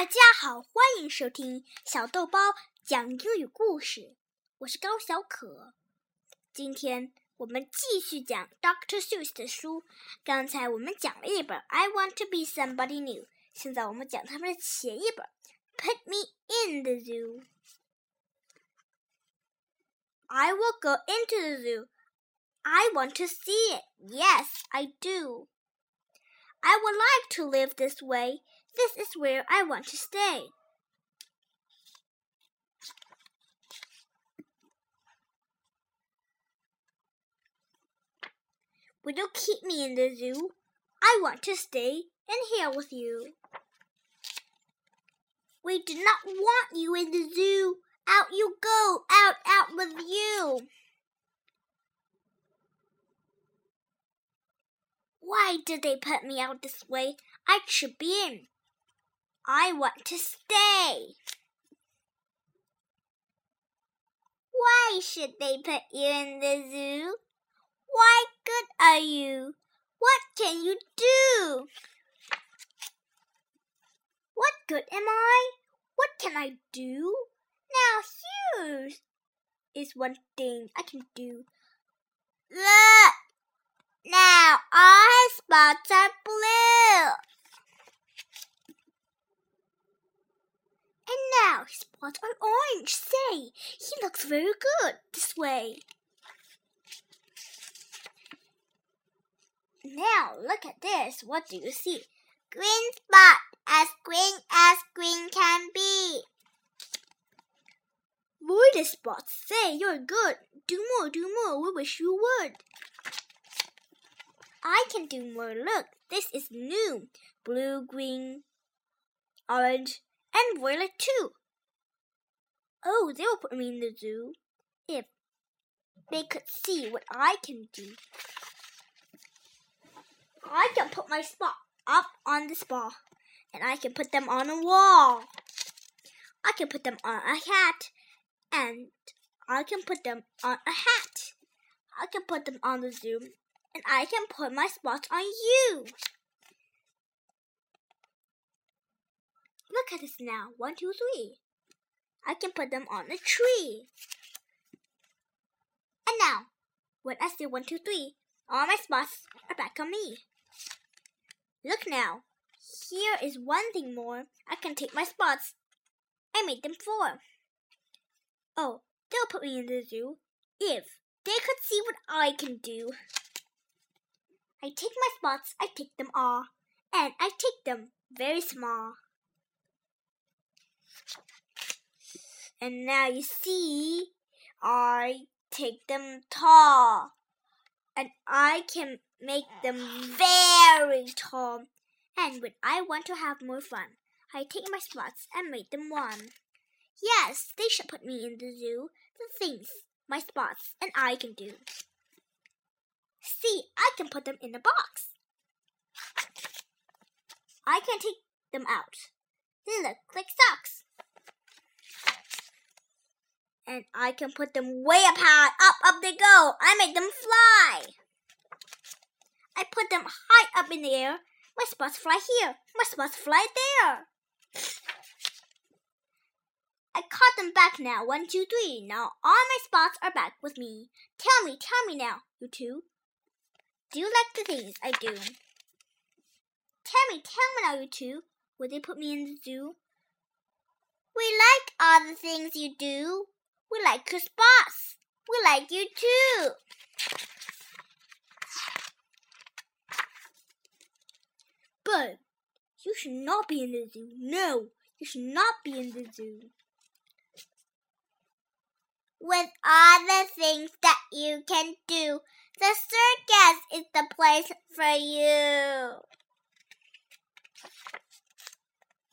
大家好，欢迎收听小豆包讲英语故事。我是高小可。今天我们继续讲 Dr. Seuss 的书。刚才我们讲了一本《I Want to Be Somebody New》，现在我们讲他们的前一本《Put Me in the Zoo》。I will go into the zoo. I want to see it. Yes, I do. I would like to live this way. This is where I want to stay. Will you keep me in the zoo? I want to stay in here with you. We do not want you in the zoo. Out you go, out, out with you. Why did they put me out this way? I should be in. I want to stay. Why should they put you in the zoo? Why good are you? What can you do? What good am I? What can I do? Now here is one thing I can do. Look! Now our spots are blue. And now his spots are orange. Say, he looks very good this way. Now look at this. What do you see? Green spot, as green as green can be. Void spots say you're good. Do more, do more. We wish you would. I can do more. Look, this is new. Blue, green, orange, and violet too. Oh, they'll put me in the zoo if they could see what I can do. I can put my spot up on the spot, and I can put them on a wall. I can put them on a hat, and I can put them on a hat. I can put them on the zoo, and I can put my spots on you. Look at this now. One, two, three. I can put them on a tree. And now, when I say one, two, three, all my spots are back on me. Look now. Here is one thing more. I can take my spots. I made them four. Oh, they'll put me in the zoo if they could see what I can do. I take my spots, I take them all, and I take them very small. And now you see, I take them tall, and I can make them very tall. And when I want to have more fun, I take my spots and make them one. Yes, they should put me in the zoo. The things my spots and I can do. See, I can put them in a box. I can take them out. They look like socks. And I can put them way up high. Up, up they go. I make them fly. I put them high up in the air. My spots fly here. My spots fly there. I caught them back now. One, two, three. Now all my spots are back with me. Tell me, tell me now, you two. Do you like the things I do? Tell me, tell me now, you two. Would they put me in the zoo? We like all the things you do. We like your spots. We like you too. But you should not be in the zoo. No, you should not be in the zoo With all the things that you can do, the circus is the place for you.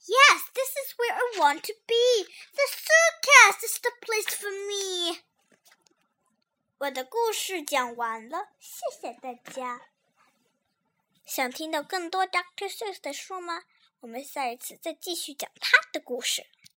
Yes, this is where I want to be. The circus is the place for me. 我的故事讲完了，谢谢大家。想听到更多 Dr. Seuss 的书吗？我们下一次再继续讲他的故事。